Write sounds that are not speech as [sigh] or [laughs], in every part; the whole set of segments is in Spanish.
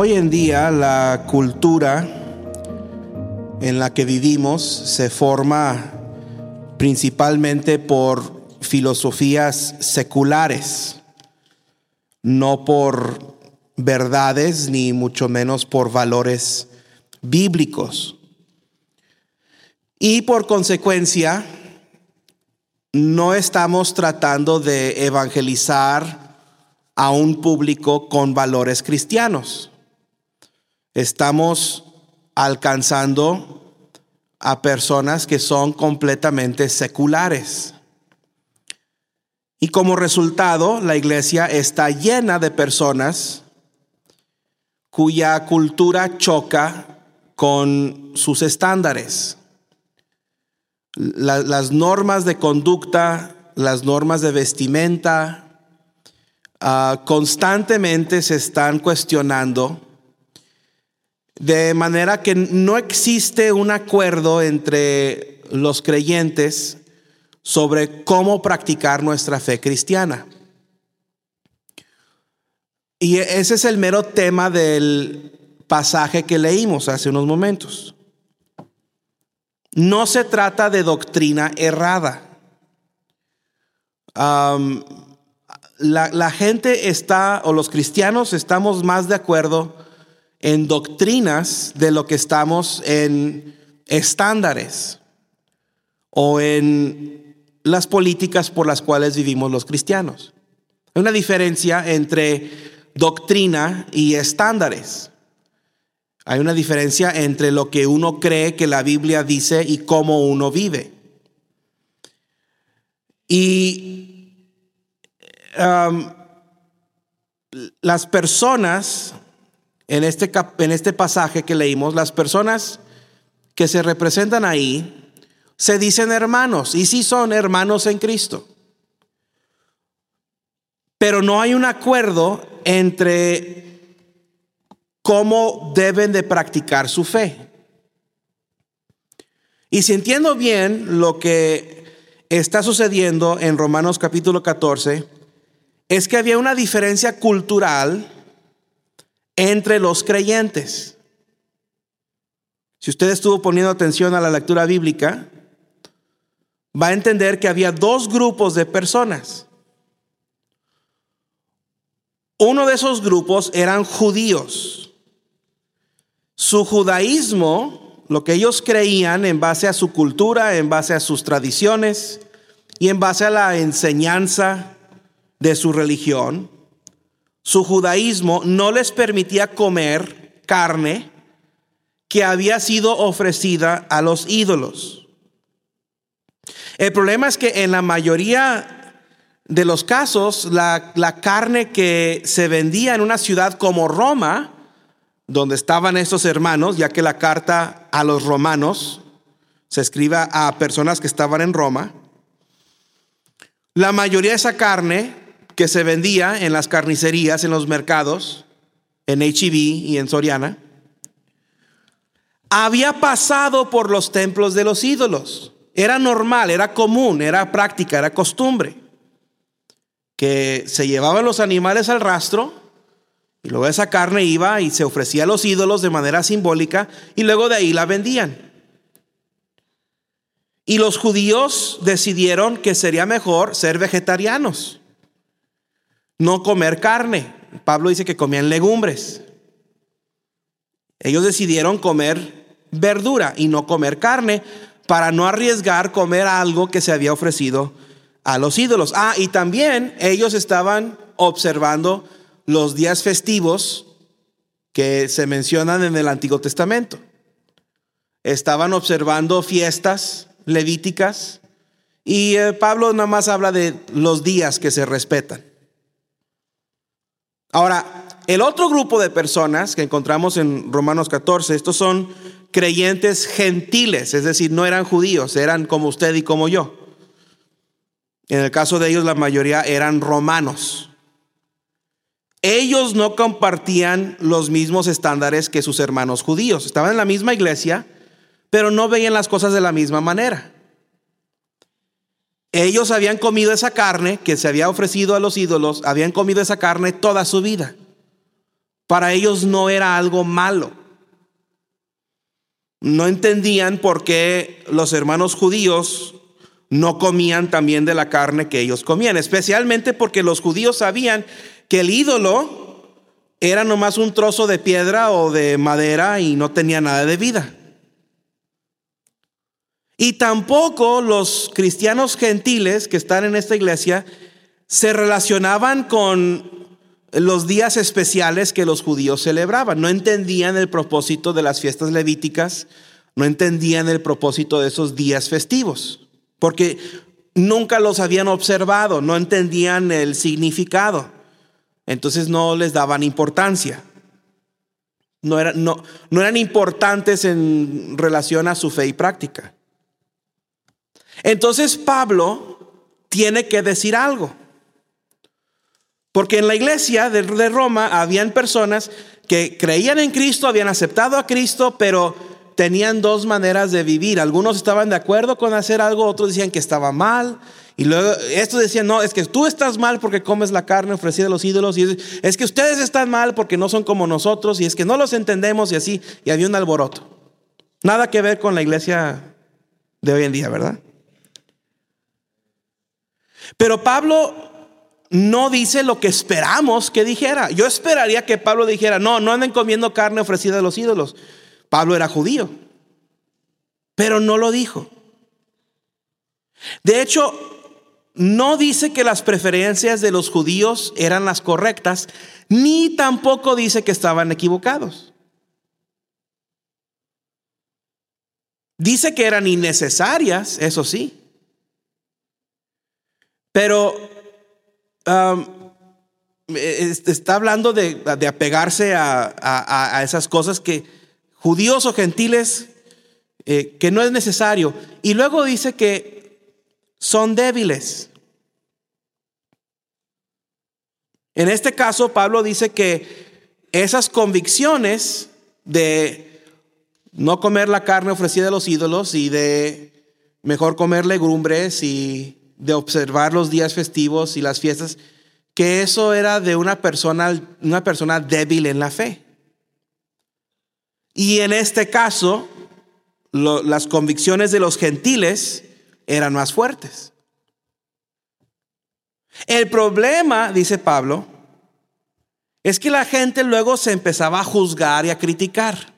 Hoy en día la cultura en la que vivimos se forma principalmente por filosofías seculares, no por verdades ni mucho menos por valores bíblicos. Y por consecuencia, no estamos tratando de evangelizar a un público con valores cristianos. Estamos alcanzando a personas que son completamente seculares. Y como resultado, la iglesia está llena de personas cuya cultura choca con sus estándares las normas de conducta, las normas de vestimenta, ah, constantemente se están cuestionando, de manera que no existe un acuerdo entre los creyentes sobre cómo practicar nuestra fe cristiana. Y ese es el mero tema del pasaje que leímos hace unos momentos. No se trata de doctrina errada. la, gente está, o los cristianos estamos más de acuerdo en doctrinas de lo que estamos en estándares o en las políticas por las cuales vivimos los cristianos. Hay una diferencia entre doctrina y estándares. Hay una diferencia entre lo que uno cree que la Biblia dice y cómo uno vive. Y um, las personas, en este, en este pasaje que leímos, las personas que se representan ahí, se dicen hermanos, y sí son hermanos en Cristo. Pero no hay un acuerdo entre cómo deben de practicar su fe. Y si entiendo bien lo que está sucediendo en Romanos capítulo 14, es que había una diferencia cultural entre los creyentes. Si usted estuvo poniendo atención a la lectura bíblica, va a entender que había dos grupos de personas. Uno de esos grupos eran judíos su judaísmo, lo que ellos creían en base a su cultura, en base a sus tradiciones y en base a la enseñanza de su religión, su judaísmo no les permitía comer carne que había sido ofrecida a los ídolos. El problema es que en la mayoría de los casos, la, la carne que se vendía en una ciudad como Roma, donde estaban estos hermanos, ya que la carta a los romanos se escribe a personas que estaban en Roma. La mayoría de esa carne que se vendía en las carnicerías, en los mercados, en HEB y en Soriana, había pasado por los templos de los ídolos. Era normal, era común, era práctica, era costumbre. Que se llevaban los animales al rastro y luego esa carne iba y se ofrecía a los ídolos de manera simbólica y luego de ahí la vendían. Y los judíos decidieron que sería mejor ser vegetarianos, no comer carne. Pablo dice que comían legumbres. Ellos decidieron comer verdura y no comer carne para no arriesgar comer algo que se había ofrecido a los ídolos. Ah, y también ellos estaban observando los días festivos que se mencionan en el Antiguo Testamento. Estaban observando fiestas levíticas y eh, Pablo nada más habla de los días que se respetan. Ahora, el otro grupo de personas que encontramos en Romanos 14, estos son creyentes gentiles, es decir, no eran judíos, eran como usted y como yo. En el caso de ellos, la mayoría eran romanos. Ellos no compartían los mismos estándares que sus hermanos judíos. Estaban en la misma iglesia, pero no veían las cosas de la misma manera. Ellos habían comido esa carne que se había ofrecido a los ídolos, habían comido esa carne toda su vida. para ellos no era algo malo. No entendían por qué los hermanos judíos no comían también de la carne que ellos comían, especialmente porque los judíos sabían que el ídolo era nomás un trozo de piedra o de madera y no tenía nada de vida. Y tampoco los cristianos gentiles que están en esta iglesia se relacionaban con los días especiales que los judíos celebraban. No entendían el propósito de las fiestas levíticas, no entendían el propósito de esos días festivos porque nunca los habían observado, no entendían el significado. Entonces no les daban importancia. No, eran importantes en relación a su fe y práctica. Entonces Pablo tiene que decir algo. Porque en la iglesia de, Roma habían personas que creían en Cristo, habían aceptado a Cristo, pero tenían dos maneras de vivir. Algunos estaban de acuerdo con hacer algo, otros decían que estaba mal. Y luego estos decían, no, es que tú estás mal porque comes la carne ofrecida a los ídolos. Y es, que ustedes están mal porque no son como nosotros. Y es que no los entendemos y así. Y había un alboroto. Nada que ver con la iglesia de hoy en día, ¿verdad? Pero Pablo no dice lo que esperamos que dijera. Yo esperaría que Pablo dijera, no, no anden comiendo carne ofrecida a los ídolos. Pablo era judío, pero no lo dijo. De hecho, no dice que las preferencias de los judíos eran las correctas, ni tampoco dice que estaban equivocados. Dice que eran innecesarias, eso sí. Pero um, está hablando de, apegarse a esas cosas que judíos o gentiles, eh, que no es necesario. Y luego dice que son débiles. En este caso, Pablo dice que esas convicciones de no comer la carne ofrecida a los ídolos y de mejor comer legumbres y de observar los días festivos y las fiestas, que eso era de una persona, una persona débil en la fe. Y en este caso, las convicciones de los gentiles eran más fuertes. El problema, dice Pablo, es que la gente luego se empezaba a juzgar y a criticar.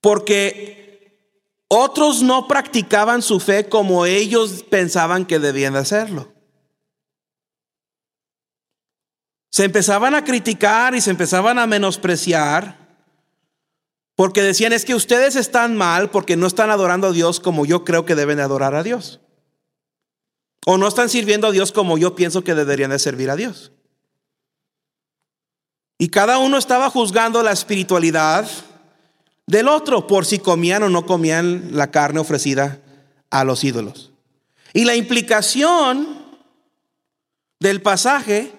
Porque otros no practicaban su fe como ellos pensaban que debían de hacerlo. Se empezaban a criticar y se empezaban a menospreciar porque decían es que ustedes están mal porque no están adorando a Dios como yo creo que deben de adorar a Dios. O no están sirviendo a Dios como yo pienso que deberían de servir a Dios. Y cada uno estaba juzgando la espiritualidad del otro por si comían o no comían la carne ofrecida a los ídolos. Y la implicación del pasaje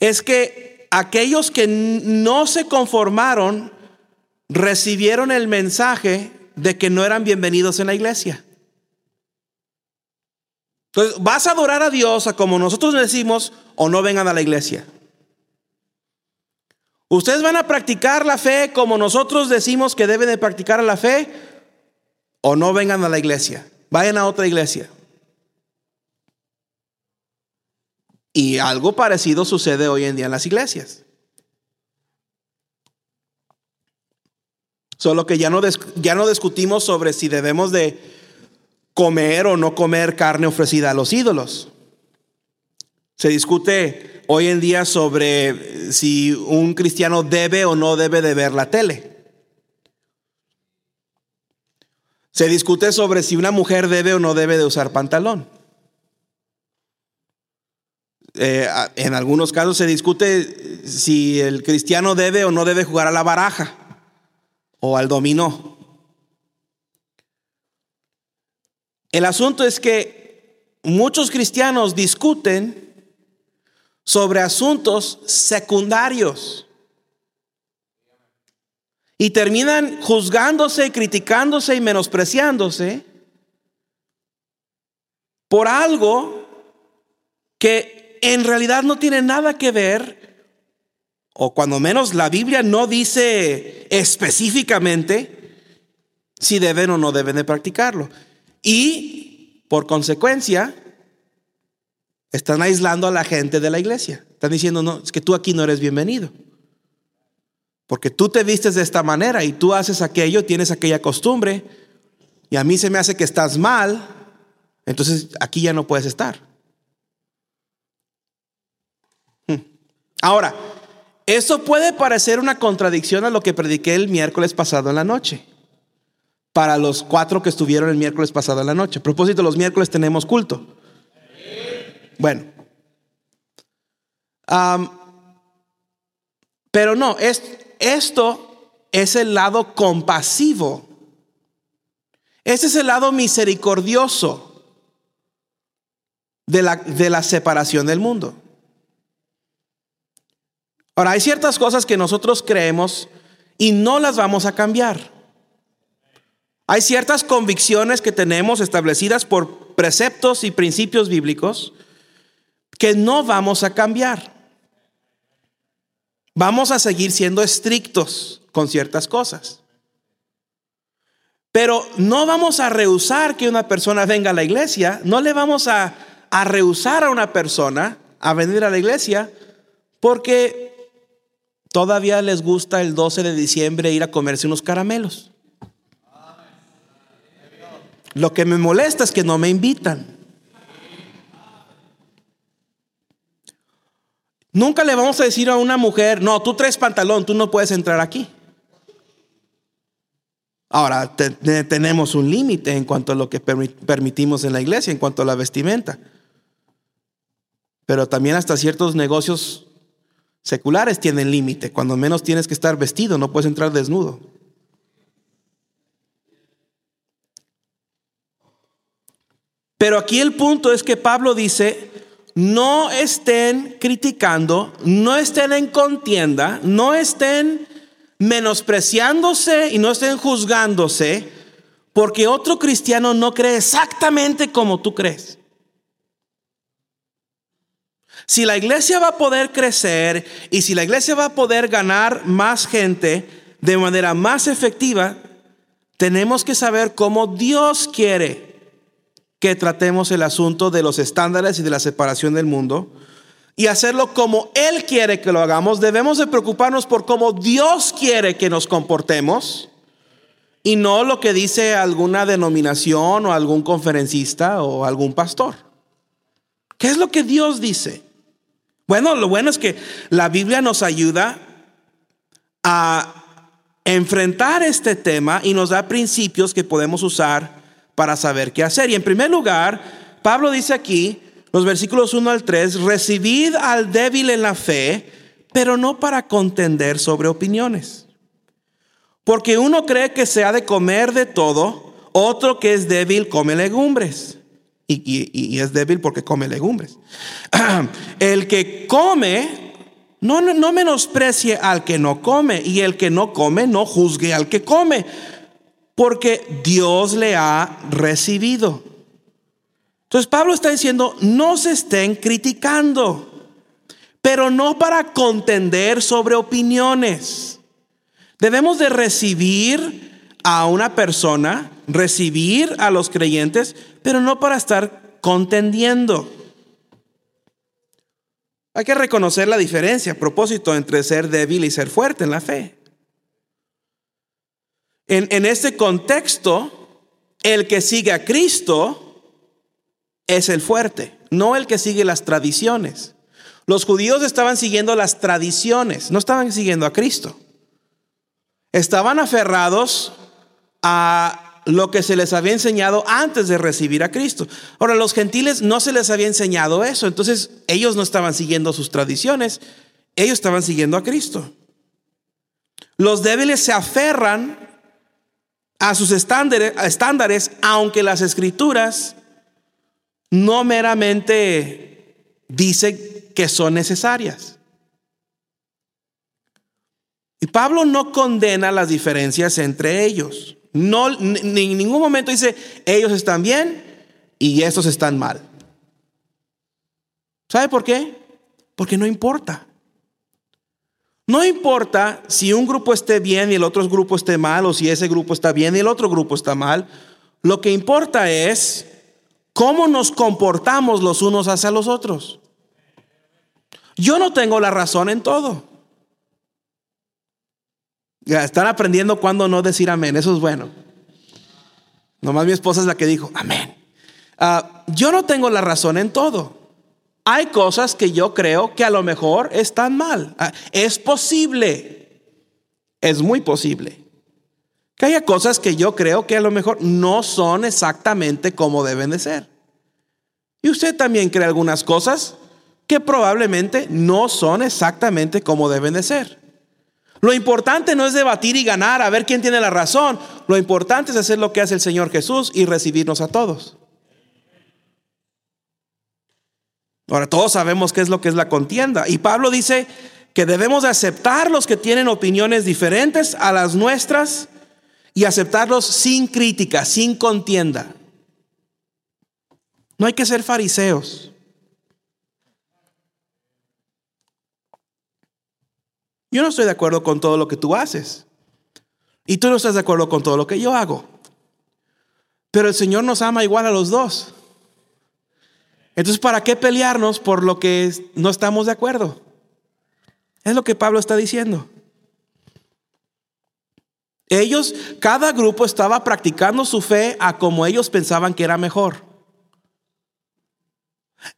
es que aquellos que no se conformaron recibieron el mensaje de que no eran bienvenidos en la iglesia. Entonces, vas a adorar a Dios a como nosotros decimos o no vengan a la iglesia. Ustedes van a practicar la fe como nosotros decimos que deben de practicar la fe o no vengan a la iglesia. Vayan a otra iglesia. Y algo parecido sucede hoy en día en las iglesias. Solo que ya no, ya no discutimos sobre si debemos de comer o no comer carne ofrecida a los ídolos. Se discute hoy en día sobre si un cristiano debe o no debe de ver la tele. Se discute sobre si una mujer debe o no debe de usar pantalón. Eh, en algunos casos se discute si el cristiano debe o no debe jugar a la baraja o al dominó. El asunto es que muchos cristianos discuten sobre asuntos secundarios y terminan juzgándose, criticándose y menospreciándose por algo que en realidad no tiene nada que ver, o cuando menos la Biblia no dice específicamente si deben o no deben de practicarlo. Y por consecuencia, están aislando a la gente de la iglesia. Están diciendo, no, es que tú aquí no eres bienvenido. Porque tú te vistes de esta manera y tú haces aquello, tienes aquella costumbre, y a mí se me hace que estás mal, entonces aquí ya no puedes estar. Hmm. Ahora, eso puede parecer una contradicción a lo que prediqué el miércoles pasado en la noche. Para los cuatro que estuvieron el miércoles pasado en la noche. A propósito, los miércoles tenemos culto. Bueno. pero no, es, esto es el lado compasivo. Ese es el lado misericordioso de la, de la separación del mundo. Ahora, hay ciertas cosas que nosotros creemos y no las vamos a cambiar. Hay ciertas convicciones que tenemos establecidas por preceptos y principios bíblicos que no vamos a cambiar. Vamos a seguir siendo estrictos con ciertas cosas. Pero no vamos a rehusar que una persona venga a la iglesia, no le vamos a, a rehusar a una persona a venir a la iglesia porque todavía les gusta el 12 de diciembre ir a comerse unos caramelos. Lo que me molesta es que no me invitan. Nunca le vamos a decir a una mujer, no, tú traes pantalón, tú no puedes entrar aquí. Ahora, tenemos un límite en cuanto a lo que permitimos en la iglesia, en cuanto a la vestimenta. Pero también hasta ciertos negocios seculares tienen límite. Cuando menos tienes que estar vestido, no puedes entrar desnudo. Pero aquí el punto es que Pablo dice, no estén criticando, no estén en contienda, no estén menospreciándose y no estén juzgándose porque otro cristiano no cree exactamente como tú crees. Si la iglesia va a poder crecer y si la iglesia va a poder ganar más gente de manera más efectiva, tenemos que saber cómo Dios quiere que tratemos el asunto de los estándares y de la separación del mundo y hacerlo como Él quiere que lo hagamos. Debemos de preocuparnos por cómo Dios quiere que nos comportemos y no lo que dice alguna denominación o algún conferencista o algún pastor. ¿Qué es lo que Dios dice? Bueno, lo bueno es que la Biblia nos ayuda a enfrentar este tema y nos da principios que podemos usar para saber qué hacer. Y en primer lugar, Pablo dice aquí, los versículos 1 al 3, recibid al débil en la fe, pero no para contender sobre opiniones. Porque uno cree que se ha de comer de todo, otro que es débil come legumbres. Y, y es débil porque come legumbres. [clears throat] El que come, no, no menosprecie al que no come, y el que no come, no juzgue al que come porque Dios le ha recibido. Entonces Pablo está diciendo, no se estén criticando, pero no para contender sobre opiniones. Debemos de recibir a una persona, recibir a los creyentes, pero no para estar contendiendo. Hay que reconocer la diferencia a propósito entre ser débil y ser fuerte en la fe. En, en este contexto, el que sigue a Cristo es el fuerte, no el que sigue las tradiciones. Los judíos estaban siguiendo las tradiciones, no estaban siguiendo a Cristo. Estaban aferrados a lo que se les había enseñado antes de recibir a Cristo. Ahora, los gentiles no se les había enseñado eso, entonces ellos no estaban siguiendo sus tradiciones, ellos estaban siguiendo a Cristo. Los débiles se aferran a sus estándares, estándares, aunque las escrituras no meramente dicen que son necesarias. Y Pablo no condena las diferencias entre ellos. No, en ningún momento dice, ellos están bien y estos están mal. ¿Sabe por qué? Porque no importa. No importa si un grupo esté bien y el otro grupo esté mal, o si ese grupo está bien y el otro grupo está mal. Lo que importa es cómo nos comportamos los unos hacia los otros. Yo no tengo la razón en todo. Ya están aprendiendo cuándo no decir amén. Eso es bueno. Nomás mi esposa es la que dijo amén. Ah, yo no tengo la razón en todo. Hay cosas que yo creo que a lo mejor están mal. Ah, es posible. Es muy posible. Que haya cosas que yo creo que a lo mejor no son exactamente como deben de ser. Y usted también cree algunas cosas que probablemente no son exactamente como deben de ser. Lo importante no es debatir y ganar a ver quién tiene la razón. Lo importante es hacer lo que hace el Señor Jesús y recibirnos a todos. Ahora todos sabemos qué es lo que es la contienda. Y Pablo dice que debemos aceptar los que tienen opiniones diferentes a las nuestras y aceptarlos sin crítica, sin contienda. No hay que ser fariseos. Yo no estoy de acuerdo con todo lo que tú haces. Y tú no estás de acuerdo con todo lo que yo hago. Pero el Señor nos ama igual a los dos. Entonces, ¿para qué pelearnos por lo que no estamos de acuerdo? Es lo que Pablo está diciendo. Ellos, cada grupo estaba practicando su fe a como ellos pensaban que era mejor.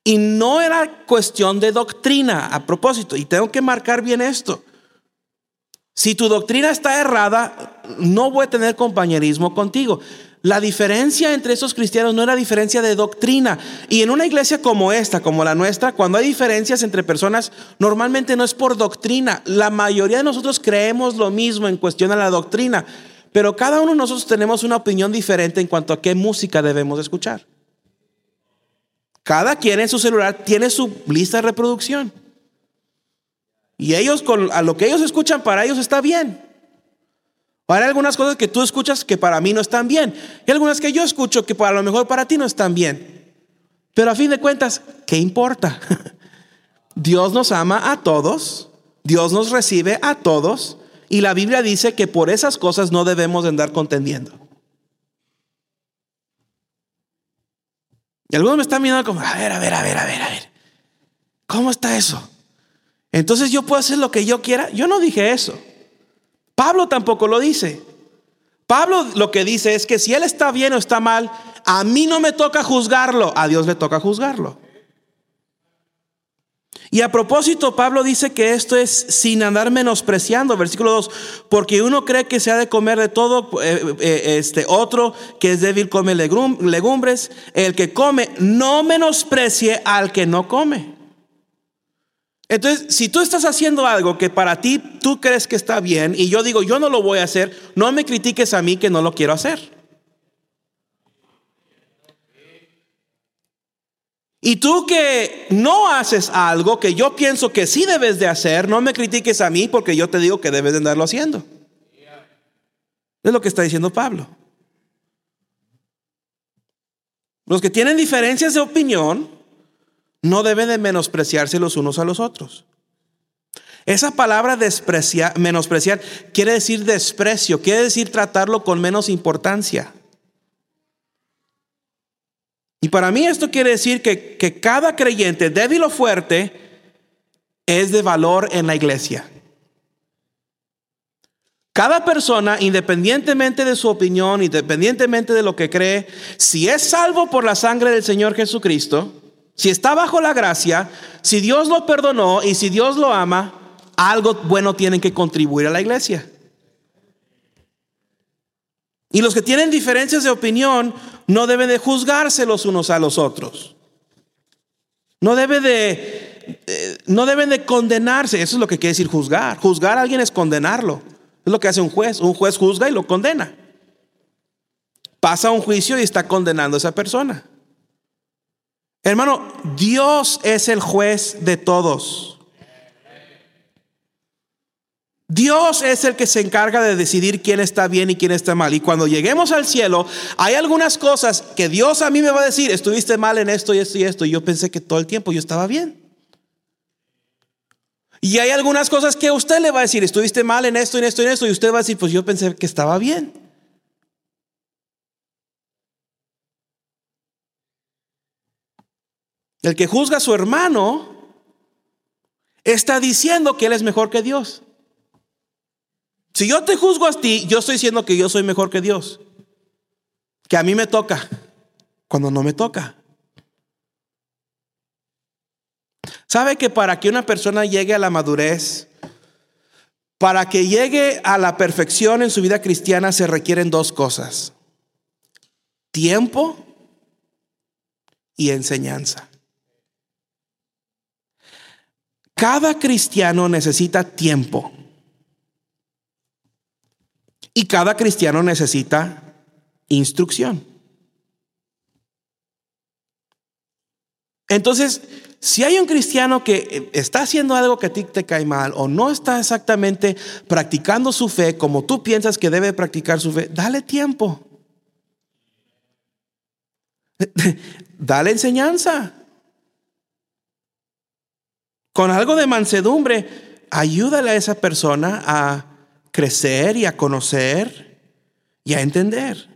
Y no era cuestión de doctrina a propósito. Y tengo que marcar bien esto. Si tu doctrina está errada, no voy a tener compañerismo contigo. La diferencia entre esos cristianos no era diferencia de doctrina. Y en una iglesia como esta, como la nuestra, cuando hay diferencias entre personas, normalmente no es por doctrina. La mayoría de nosotros creemos lo mismo en cuestión a la doctrina, pero cada uno de nosotros tenemos una opinión diferente en cuanto a qué música debemos escuchar. Cada quien en su celular tiene su lista de reproducción. Y ellos, con, a lo que ellos escuchan, para ellos está bien. Hay algunas cosas que tú escuchas que para mí no están bien. Y algunas que yo escucho que a lo mejor para ti no están bien. Pero a fin de cuentas, ¿qué importa? [laughs] Dios nos ama a todos. Dios nos recibe a todos. Y la Biblia dice que por esas cosas no debemos andar contendiendo. Y algunos me están mirando como, a ver, a ver, a ver, a ver, a ver. ¿Cómo está eso? Entonces yo puedo hacer lo que yo quiera. Yo no dije eso. Pablo tampoco lo dice. Pablo lo que dice es que si él está bien o está mal, a mí no me toca juzgarlo, a Dios le toca juzgarlo. Y a propósito, Pablo dice que esto es sin andar menospreciando, versículo 2, porque uno cree que se ha de comer de todo, eh, eh, este otro que es débil come legumbres, el que come no menosprecie al que no come. Entonces, si tú estás haciendo algo que para ti tú crees que está bien y yo digo, yo no lo voy a hacer, no me critiques a mí que no lo quiero hacer. Y tú que no haces algo que yo pienso que sí debes de hacer, no me critiques a mí porque yo te digo que debes de andarlo haciendo. Es lo que está diciendo Pablo. Los que tienen diferencias de opinión no deben de menospreciarse los unos a los otros. Esa palabra despreciar, menospreciar quiere decir desprecio, quiere decir tratarlo con menos importancia. Y para mí esto quiere decir que, que cada creyente, débil o fuerte, es de valor en la iglesia. Cada persona, independientemente de su opinión, independientemente de lo que cree, si es salvo por la sangre del Señor Jesucristo, si está bajo la gracia, si Dios lo perdonó y si Dios lo ama, algo bueno tienen que contribuir a la iglesia. Y los que tienen diferencias de opinión no deben de juzgarse los unos a los otros. No de eh, no deben de condenarse, eso es lo que quiere decir juzgar. Juzgar a alguien es condenarlo. Es lo que hace un juez. Un juez juzga y lo condena. Pasa un juicio y está condenando a esa persona. Hermano, Dios es el juez de todos. Dios es el que se encarga de decidir quién está bien y quién está mal. Y cuando lleguemos al cielo, hay algunas cosas que Dios a mí me va a decir, estuviste mal en esto y esto y esto. Y yo pensé que todo el tiempo yo estaba bien. Y hay algunas cosas que usted le va a decir, estuviste mal en esto, en esto, en esto, y usted va a decir, pues yo pensé que estaba bien. El que juzga a su hermano está diciendo que él es mejor que Dios. Si yo te juzgo a ti, yo estoy diciendo que yo soy mejor que Dios. Que a mí me toca cuando no me toca. ¿Sabe que para que una persona llegue a la madurez, para que llegue a la perfección en su vida cristiana se requieren dos cosas. Tiempo y enseñanza. Cada cristiano necesita tiempo. Y cada cristiano necesita instrucción. Entonces, si hay un cristiano que eh, está haciendo algo que a ti te cae mal o no está exactamente practicando su fe como tú piensas que debe practicar su fe, dale tiempo. [laughs] dale enseñanza. Con algo de mansedumbre, ayúdale a esa persona a crecer y a conocer y a entender.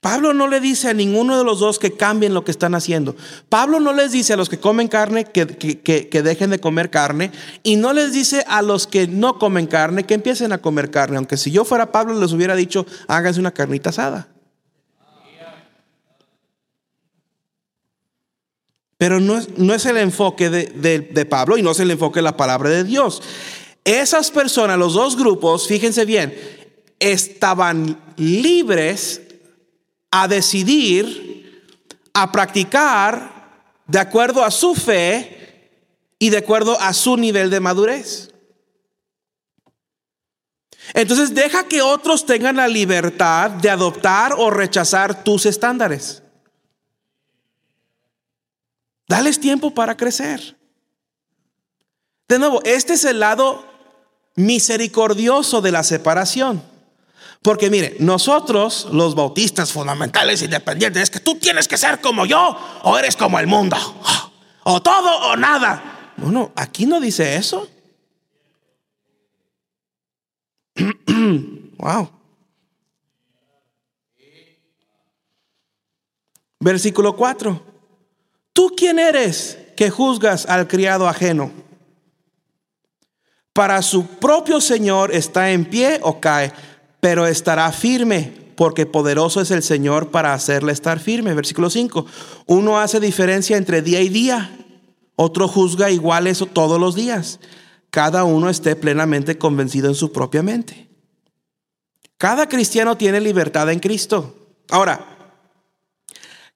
Pablo no le dice a ninguno de los dos que cambien lo que están haciendo. Pablo no les dice a los que comen carne que, dejen de comer carne y no les dice a los que no comen carne que empiecen a comer carne. Aunque si yo fuera Pablo les hubiera dicho, háganse una carnita asada. Pero no es, no es el enfoque de, de Pablo y no es el enfoque de la palabra de Dios. Esas personas, los dos grupos, fíjense bien, estaban libres a decidir, a practicar de acuerdo a su fe y de acuerdo a su nivel de madurez. Entonces deja que otros tengan la libertad de adoptar o rechazar tus estándares. Dales tiempo para crecer. De nuevo, este es el lado misericordioso de la separación. Porque mire, nosotros los bautistas fundamentales independientes, es que tú tienes que ser como yo o eres como el mundo. O todo o nada. Bueno, aquí no dice eso. [clears throat] wow. Versículo 4. ¿Tú quién eres que juzgas al criado ajeno? Para su propio Señor está en pie o cae, pero estará firme, porque poderoso es el Señor para hacerle estar firme. Versículo 5. Uno hace diferencia entre día y día, otro juzga igual eso todos los días. Cada uno esté plenamente convencido en su propia mente. Cada cristiano tiene libertad en Cristo. Ahora,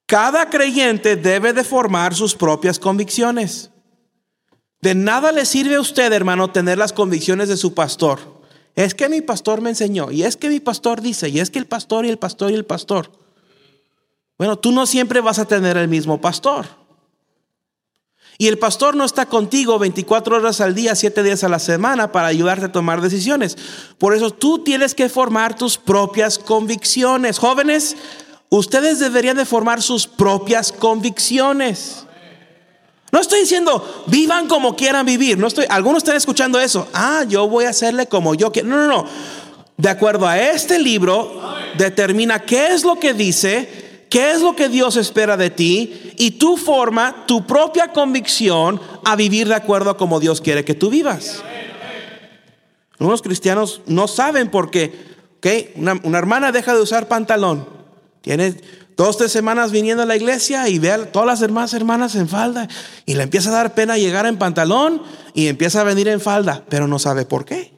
cada creyente debe de formar sus propias convicciones. De nada le sirve a usted, hermano, tener las convicciones de su pastor. Es que mi pastor me enseñó, y es que mi pastor dice, y es que el pastor y el pastor y el pastor. Bueno, tú no siempre vas a tener el mismo pastor. Y el pastor no está contigo 24 horas al día, 7 días a la semana para ayudarte a tomar decisiones. Por eso tú tienes que formar tus propias convicciones. Jóvenes, Ustedes deberían de formar sus propias convicciones. No estoy diciendo vivan como quieran vivir. No estoy. Algunos están escuchando eso. Ah, yo voy a hacerle como yo quiero. No, no, no. De acuerdo a este libro, determina qué es lo que dice, qué es lo que Dios espera de ti y tú forma tu propia convicción a vivir de acuerdo a como Dios quiere que tú vivas. Algunos cristianos no saben por qué. Okay, una, una hermana deja de usar pantalón. Tiene dos, tres semanas viniendo a la iglesia y ve a todas las hermanas, hermanas en falda y le empieza a dar pena llegar en pantalón y empieza a venir en falda, pero no sabe por qué.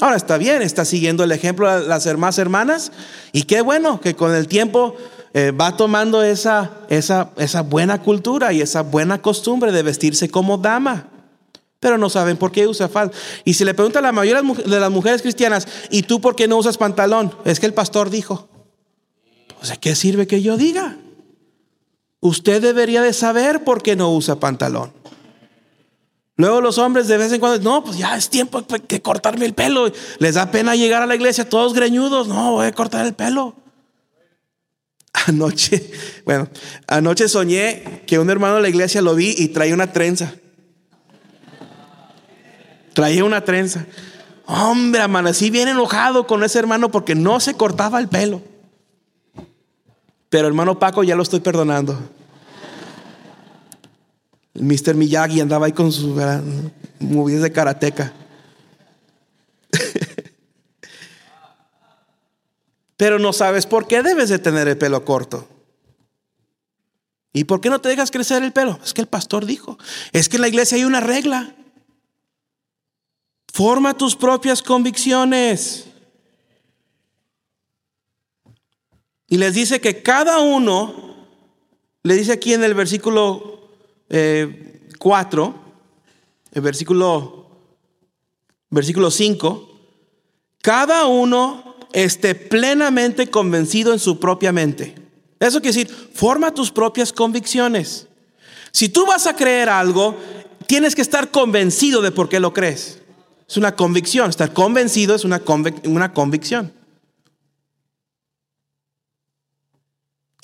Ahora está bien, está siguiendo el ejemplo de las hermanas hermanas y qué bueno que con el tiempo eh, va tomando esa, esa, esa buena cultura y esa buena costumbre de vestirse como dama pero no saben por qué usa falda. Y si le pregunta a la mayoría de las mujeres cristianas, ¿y tú por qué no usas pantalón? Es que el pastor dijo. ¿Qué sirve que yo diga? Usted debería de saber por qué no usa pantalón. Luego los hombres de vez en cuando, no, pues ya es tiempo de cortarme el pelo. Les da pena llegar a la iglesia todos greñudos. No, voy a cortar el pelo. Anoche, [laughs] bueno, anoche soñé que un hermano de la iglesia lo vi y traía una trenza. Traía una trenza. Hombre, amanecí bien enojado con ese hermano porque no se cortaba el pelo. Pero hermano Paco ya lo estoy perdonando. El Mr. Miyagi andaba ahí con sus movidas de karateca. [laughs] Pero no sabes por qué debes de tener el pelo corto. ¿Y por qué no te dejas crecer el pelo? Es que el pastor dijo. Es que en la iglesia hay una regla. Forma tus propias convicciones. Y les dice que cada uno, le dice aquí en el versículo 4, eh, el versículo, versículo 5, cada uno esté plenamente convencido en su propia mente. Eso quiere decir, forma tus propias convicciones. Si tú vas a creer algo, tienes que estar convencido de por qué lo crees. Es una convicción. Estar convencido es una, una convicción.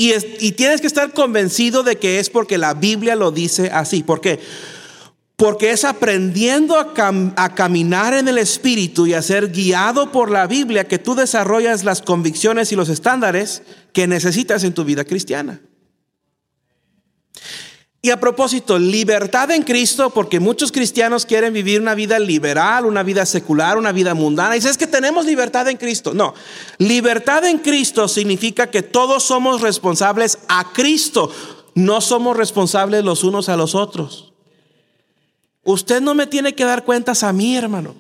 Y, y, tienes que estar convencido de que es porque la Biblia lo dice así. ¿Por qué? Porque es aprendiendo a, a, caminar en el Espíritu y a ser guiado por la Biblia que tú desarrollas las convicciones y los estándares que necesitas en tu vida cristiana. Y a propósito, libertad en Cristo, porque muchos cristianos quieren vivir una vida liberal, una vida secular, una vida mundana. Y es que tenemos libertad en Cristo. No, libertad en Cristo significa que todos somos responsables a Cristo. No somos responsables los unos a los otros. Usted no me tiene que dar cuentas a mí, hermano.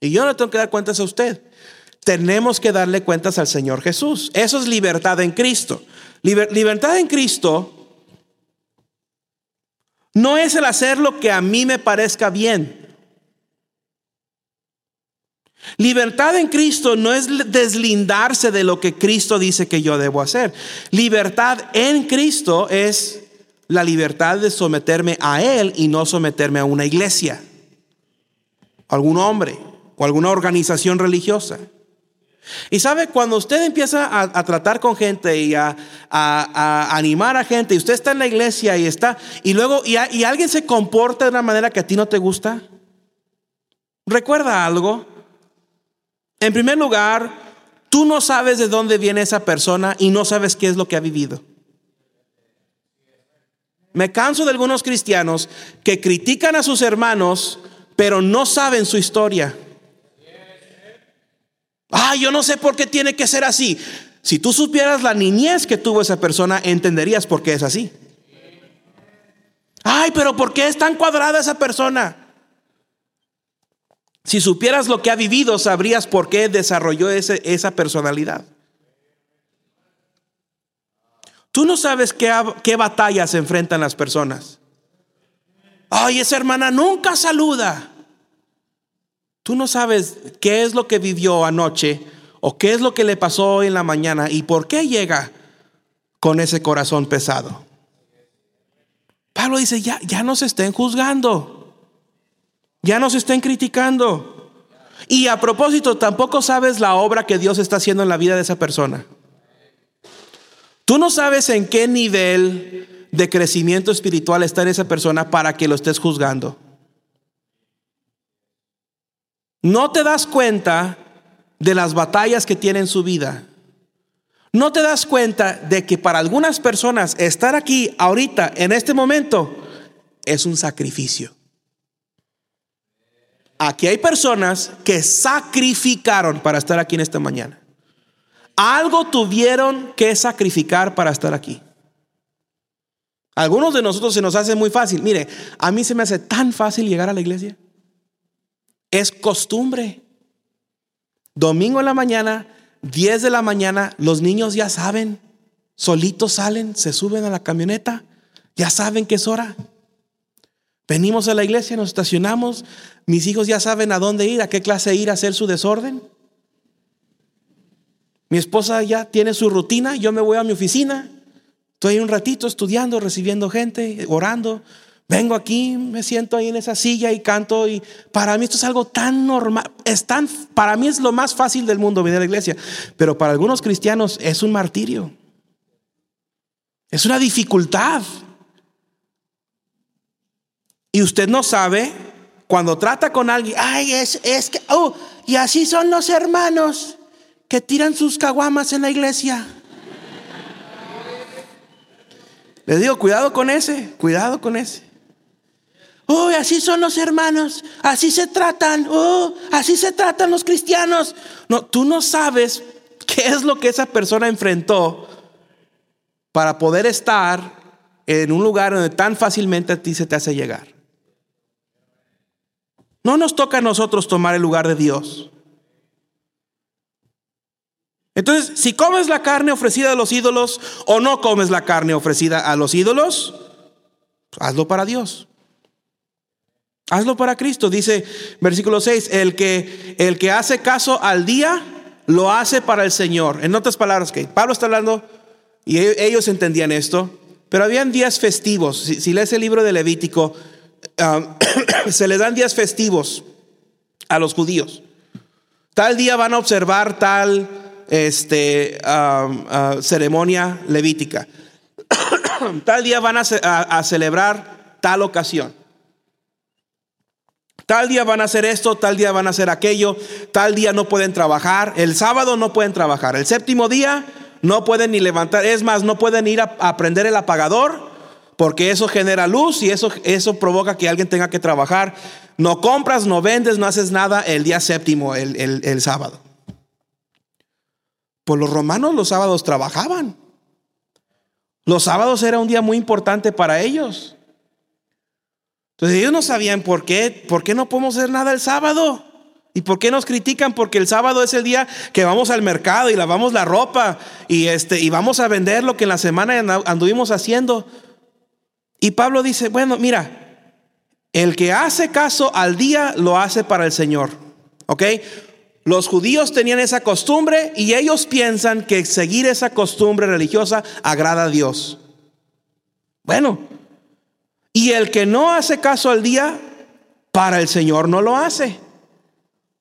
Y yo no tengo que dar cuentas a usted. Tenemos que darle cuentas al Señor Jesús. Eso es libertad en Cristo. libertad en Cristo no es el hacer lo que a mí me parezca bien. Libertad en Cristo no es deslindarse de lo que Cristo dice que yo debo hacer. Libertad en Cristo es la libertad de someterme a Él y no someterme a una iglesia, a algún hombre o alguna organización religiosa. Y sabe, cuando usted empieza a, tratar con gente y a, animar a gente, y usted está en la iglesia y está, y luego, y, alguien se comporta de una manera que a ti no te gusta, recuerda algo. En primer lugar, tú no sabes de dónde viene esa persona y no sabes qué es lo que ha vivido. Me canso de algunos cristianos que critican a sus hermanos, pero no saben su historia. Ah, yo no sé por qué tiene que ser así. Si tú supieras la niñez que tuvo esa persona, entenderías por qué es así. Ay, pero ¿por qué es tan cuadrada esa persona? Si supieras lo que ha vivido, sabrías por qué desarrolló ese, esa personalidad. Tú no sabes qué, qué batallas enfrentan las personas. Ay, esa hermana nunca saluda. Tú no sabes qué es lo que vivió anoche o qué es lo que le pasó hoy en la mañana y por qué llega con ese corazón pesado. Pablo dice, ya, ya no se estén juzgando, ya no se estén criticando. Y a propósito, tampoco sabes la obra que Dios está haciendo en la vida de esa persona. Tú no sabes en qué nivel de crecimiento espiritual está en esa persona para que lo estés juzgando. No te das cuenta de las batallas que tiene en su vida. No te das cuenta de que para algunas personas estar aquí ahorita, en este momento, es un sacrificio. Aquí hay personas que sacrificaron para estar aquí en esta mañana. Algo tuvieron que sacrificar para estar aquí. Algunos de nosotros se nos hace muy fácil. Mire, a mí se me hace tan fácil llegar a la iglesia. Es costumbre. Domingo en la mañana, 10 de la mañana, los niños ya saben, solitos salen, se suben a la camioneta, ya saben que es hora. Venimos a la iglesia, nos estacionamos, mis hijos ya saben a dónde ir, a qué clase ir a hacer su desorden. Mi esposa ya tiene su rutina, yo me voy a mi oficina, estoy un ratito estudiando, recibiendo gente, orando, Vengo aquí, me siento ahí en esa silla y canto y para mí esto es algo tan normal, es tan, para mí es lo más fácil del mundo venir a la iglesia, pero para algunos cristianos es un martirio. Es una dificultad. Y usted no sabe cuando trata con alguien, ay, es, es que, oh, y así son los hermanos que tiran sus caguamas en la iglesia. Les digo, cuidado con ese, cuidado con ese. Oh, así son los hermanos, así se tratan, oh, así se tratan los cristianos. No, tú no sabes qué es lo que esa persona enfrentó para poder estar en un lugar donde tan fácilmente a ti se te hace llegar. No nos toca a nosotros tomar el lugar de Dios. Entonces, si comes la carne ofrecida a los ídolos o no comes la carne ofrecida a los ídolos, hazlo para Dios. Hazlo para Cristo. Dice versículo 6, el que, el que hace caso al día, lo hace para el Señor. En otras palabras, que Pablo está hablando, y e, ellos entendían esto, pero habían días festivos. Si, lees el libro de Levítico, [coughs] se les dan días festivos a los judíos. Tal día van a observar tal este, ceremonia levítica. [coughs] tal día van a celebrar tal ocasión. Tal día van a hacer esto, tal día van a hacer aquello, tal día no pueden trabajar, el sábado no pueden trabajar, el séptimo día no pueden ni levantar, es más, no pueden ir a, prender el apagador porque eso genera luz y eso, eso provoca que alguien tenga que trabajar. No compras, no vendes, no haces nada el día séptimo, el, el sábado. Pues los romanos los sábados trabajaban. Los sábados era un día muy importante para ellos. Entonces ellos no sabían por qué, por qué no podemos hacer nada el sábado. ¿Y por qué nos critican? Porque el sábado es el día que vamos al mercado y lavamos la ropa y, este, y vamos a vender lo que en la semana anduvimos haciendo. Y Pablo dice, bueno, mira, el que hace caso al día lo hace para el Señor. ¿Ok? Los judíos tenían esa costumbre y ellos piensan que seguir esa costumbre religiosa agrada a Dios. Bueno, y el que no hace caso al día, para el Señor no lo hace.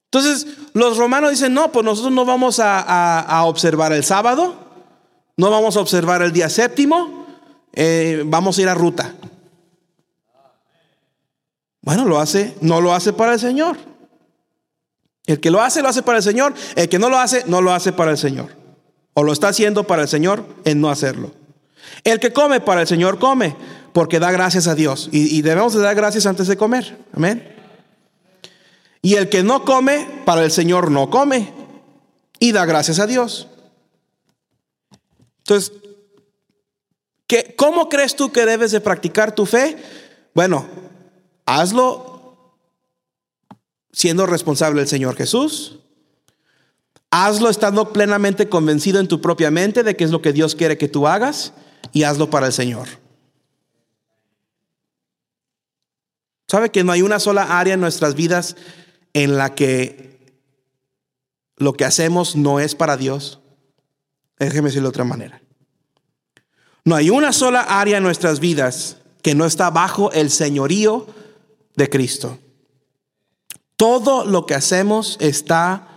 Entonces, los romanos dicen, no, pues nosotros no vamos a, observar el sábado, no vamos a observar el día séptimo, eh, vamos a ir a ruta. Bueno, lo hace, no lo hace para el Señor. El que lo hace, lo hace para el Señor. El que no lo hace, no lo hace para el Señor. O lo está haciendo para el Señor en no hacerlo. El que come para el Señor come porque da gracias a Dios. Y, debemos de dar gracias antes de comer. Amén. Y el que no come, para el Señor no come. Y da gracias a Dios. Entonces, ¿qué, ¿cómo crees tú que debes de practicar tu fe? Bueno, hazlo siendo responsable del Señor Jesús. Hazlo estando plenamente convencido en tu propia mente de que es lo que Dios quiere que tú hagas y hazlo para el Señor. ¿Sabe que no hay una sola área en nuestras vidas en la que lo que hacemos no es para Dios? Déjeme decirlo de otra manera. No hay una sola área en nuestras vidas que no está bajo el señorío de Cristo. Todo lo que hacemos está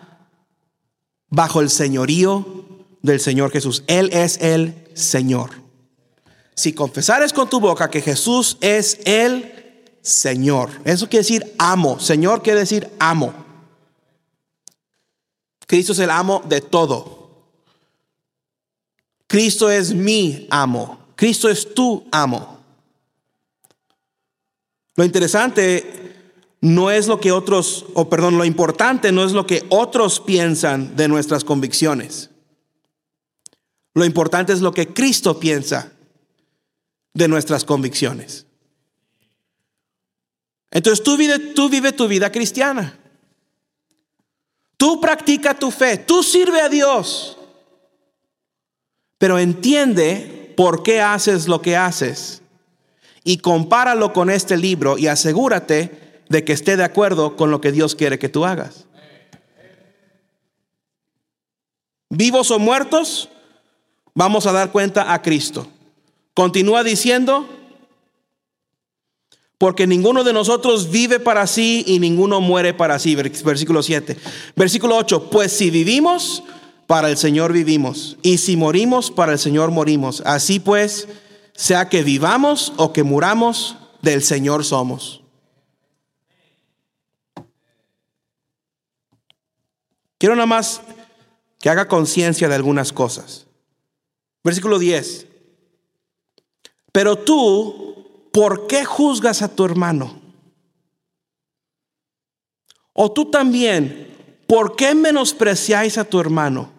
bajo el señorío del Señor Jesús. Él es el Señor. Si confesares con tu boca que Jesús es el Señor. Eso quiere decir amo. Señor quiere decir amo. Cristo es el amo de todo. Cristo es mi amo. Cristo es tu amo. Lo interesante no es lo que otros, o perdón, lo importante no es lo que otros piensan de nuestras convicciones. Lo importante es lo que Cristo piensa de nuestras convicciones. Entonces tú vive, tu vida cristiana. Tú practica tu fe, tú sirve a Dios. Pero entiende por qué haces lo que haces. Y compáralo con este libro y asegúrate de que esté de acuerdo con lo que Dios quiere que tú hagas. Vivos o muertos, vamos a dar cuenta a Cristo. Continúa diciendo, porque ninguno de nosotros vive para sí y ninguno muere para sí. Versículo 7. Versículo 8. Pues si vivimos, para el Señor vivimos. Y si morimos, para el Señor morimos. Así pues, sea que vivamos o que muramos, del Señor somos. Quiero nada más que haga conciencia de algunas cosas. Versículo 10. Pero tú, ¿por qué juzgas a tu hermano? O tú también, ¿por qué menospreciáis a tu hermano?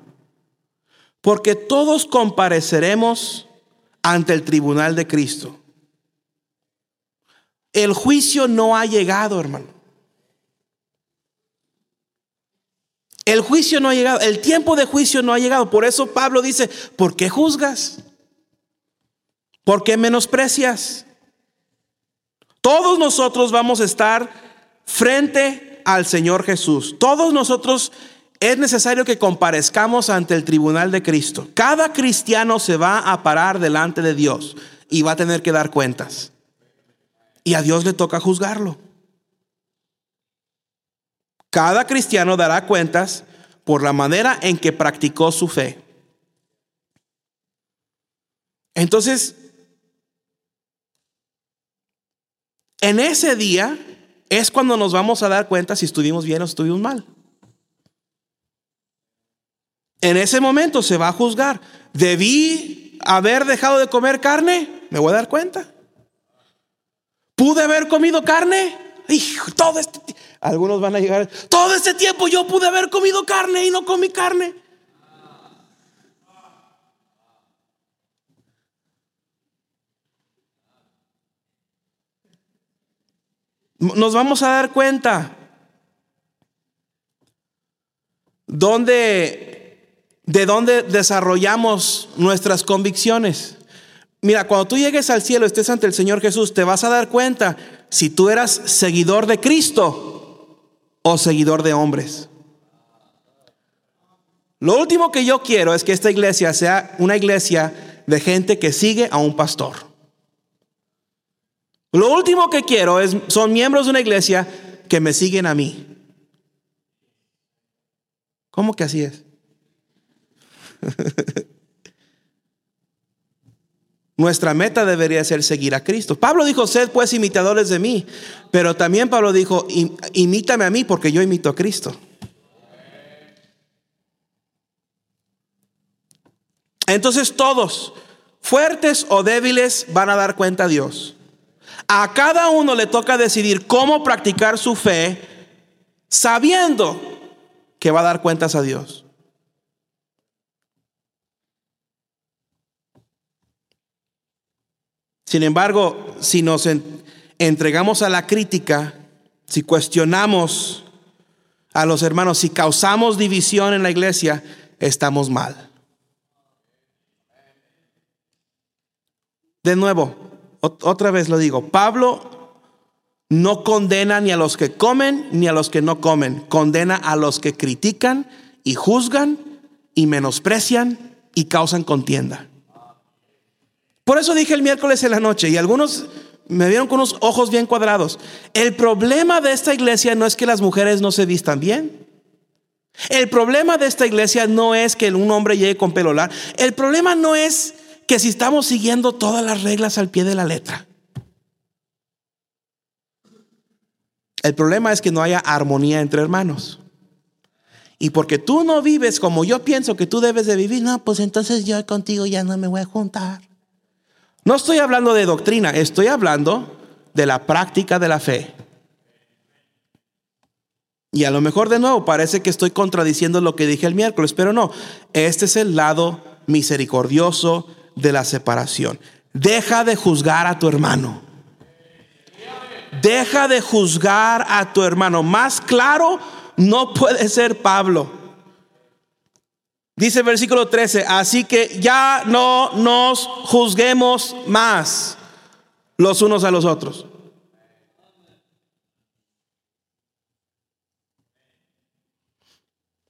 Porque todos compareceremos ante el tribunal de Cristo. El juicio no ha llegado, hermano. El juicio no ha llegado, el tiempo de juicio no ha llegado. Por eso Pablo dice, ¿por qué juzgas? ¿Por qué menosprecias? Todos nosotros vamos a estar frente al Señor Jesús. Todos nosotros es necesario que comparezcamos ante el tribunal de Cristo. Cada cristiano se va a parar delante de Dios y va a tener que dar cuentas. Y a Dios le toca juzgarlo. Cada cristiano dará cuentas por la manera en que practicó su fe. Entonces, en ese día es cuando nos vamos a dar cuenta si estuvimos bien o estuvimos mal. En ese momento se va a juzgar. ¿Debí haber dejado de comer carne? Me voy a dar cuenta. ¿Pude haber comido carne? Hijo, todo este algunos van a llegar, todo este tiempo yo pude haber comido carne y no comí carne. Nos vamos a dar cuenta dónde, de dónde desarrollamos nuestras convicciones. Mira, cuando tú llegues al cielo, estés ante el Señor Jesús, te vas a dar cuenta si tú eras seguidor de Cristo o seguidor de hombres. Lo último que yo quiero es que esta iglesia sea una iglesia de gente que sigue a un pastor. Lo último que quiero es son miembros de una iglesia que me siguen a mí. ¿Cómo que así es? [laughs] Nuestra meta debería ser seguir a Cristo. Pablo dijo, sed pues imitadores de mí. Pero también Pablo dijo, imítame a mí porque yo imito a Cristo. Entonces todos, fuertes o débiles, van a dar cuenta a Dios. A cada uno le toca decidir cómo practicar su fe sabiendo que va a dar cuentas a Dios. Sin embargo, si nos entregamos a la crítica, si cuestionamos a los hermanos, si causamos división en la iglesia, estamos mal. De nuevo, otra vez lo digo, Pablo no condena ni a los que comen ni a los que no comen, condena a los que critican y juzgan y menosprecian y causan contienda. Por eso dije el miércoles en la noche y algunos me vieron con unos ojos bien cuadrados. El problema de esta iglesia no es que las mujeres no se vistan bien. El problema de esta iglesia no es que un hombre llegue con pelo largo. El problema no es que si estamos siguiendo todas las reglas al pie de la letra. El problema es que no haya armonía entre hermanos. Y porque tú no vives como yo pienso que tú debes de vivir, no, pues entonces yo contigo ya no me voy a juntar. No estoy hablando de doctrina, estoy hablando de la práctica de la fe. Y a lo mejor de nuevo parece que estoy contradiciendo lo que dije el miércoles, pero no, este es el lado misericordioso de la separación. Deja de juzgar a tu hermano. Deja de juzgar a tu hermano. Más claro no puede ser Pablo. Dice el versículo 13, así que ya no nos juzguemos más los unos a los otros.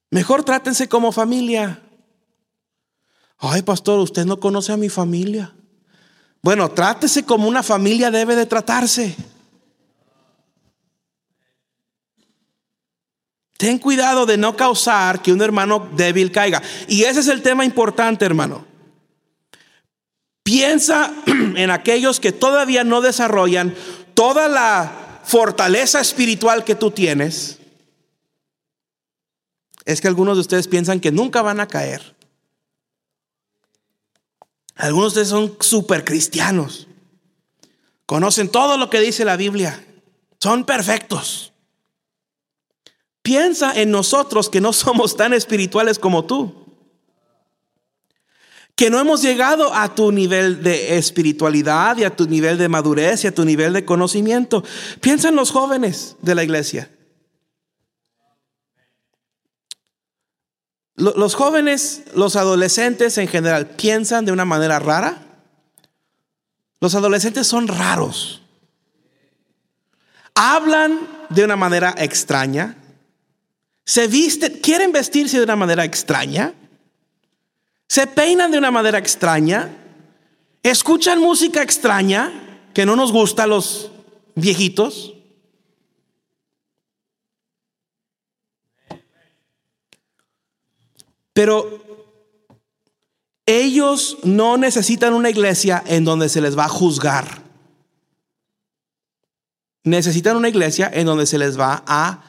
Mejor trátense como familia. Ay, pastor, usted no conoce a mi familia. Bueno, trátese como una familia debe de tratarse. Ten cuidado de no causar que un hermano débil caiga. Y ese es el tema importante, hermano. Piensa [clears throat] en aquellos que todavía no desarrollan toda la fortaleza espiritual que tú tienes. Es que algunos de ustedes piensan que nunca van a caer. Algunos de ustedes son super cristianos. Conocen todo lo que dice la Biblia. Son perfectos. Piensa en nosotros que no somos tan espirituales como tú que no hemos llegado a tu nivel de espiritualidad y a tu nivel de madurez y a tu nivel de conocimiento. Piensa en los jóvenes de la iglesia. Los jóvenes, los adolescentes en general, piensan de una manera rara. Los adolescentes son raros. Hablan de una manera extraña. Se visten, quieren vestirse de una manera extraña se peinan de una manera extraña, escuchan música extraña que no nos gusta a los viejitos. Pero ellos no necesitan una iglesia en donde se les va a juzgar. Necesitan una iglesia en donde se les va a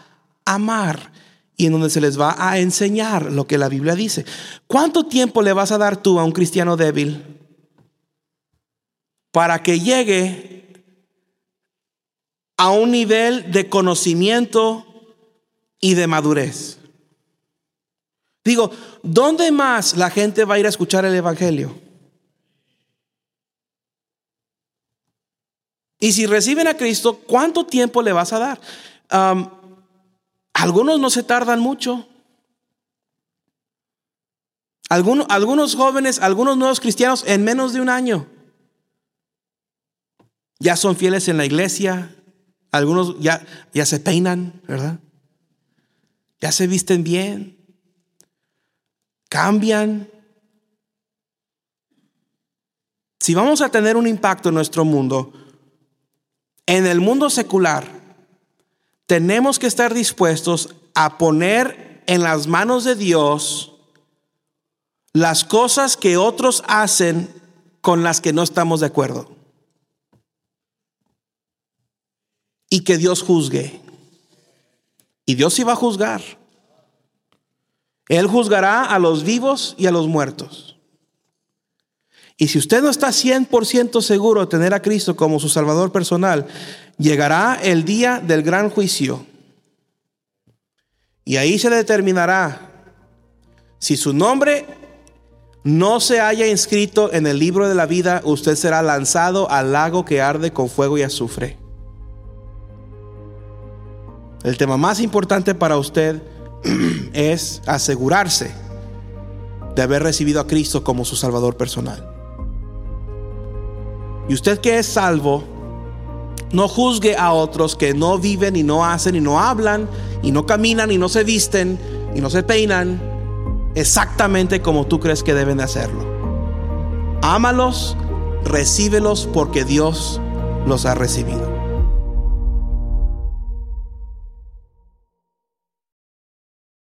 amar y en donde se les va a enseñar lo que la Biblia dice. ¿Cuánto tiempo le vas a dar tú a un cristiano débil para que llegue a un nivel de conocimiento y de madurez? Digo, ¿dónde más la gente va a ir a escuchar el Evangelio? Y si reciben a Cristo, ¿cuánto tiempo le vas a dar? Algunos no se tardan mucho. Algunos, algunos jóvenes, algunos nuevos cristianos en menos de un año. Ya son fieles en la iglesia. Algunos ya, ya se peinan, ¿verdad? Ya se visten bien. Cambian. Si vamos a tener un impacto en nuestro mundo, en el mundo secular, tenemos que estar dispuestos a poner en las manos de Dios las cosas que otros hacen con las que no estamos de acuerdo. Y que Dios juzgue. Y Dios iba a juzgar. Él juzgará a los vivos y a los muertos. Y si usted no está 100% seguro de tener a Cristo como su Salvador personal, llegará el día del gran juicio. Y ahí se determinará si su nombre no se haya inscrito en el libro de la vida, usted será lanzado al lago que arde con fuego y azufre. El tema más importante para usted [clears throat] es asegurarse de haber recibido a Cristo como su Salvador personal. Y usted que es salvo, no juzgue a otros que no viven y no hacen y no hablan y no caminan y no se visten y no se peinan exactamente como tú crees que deben de hacerlo. Ámalos, recíbelos porque Dios los ha recibido.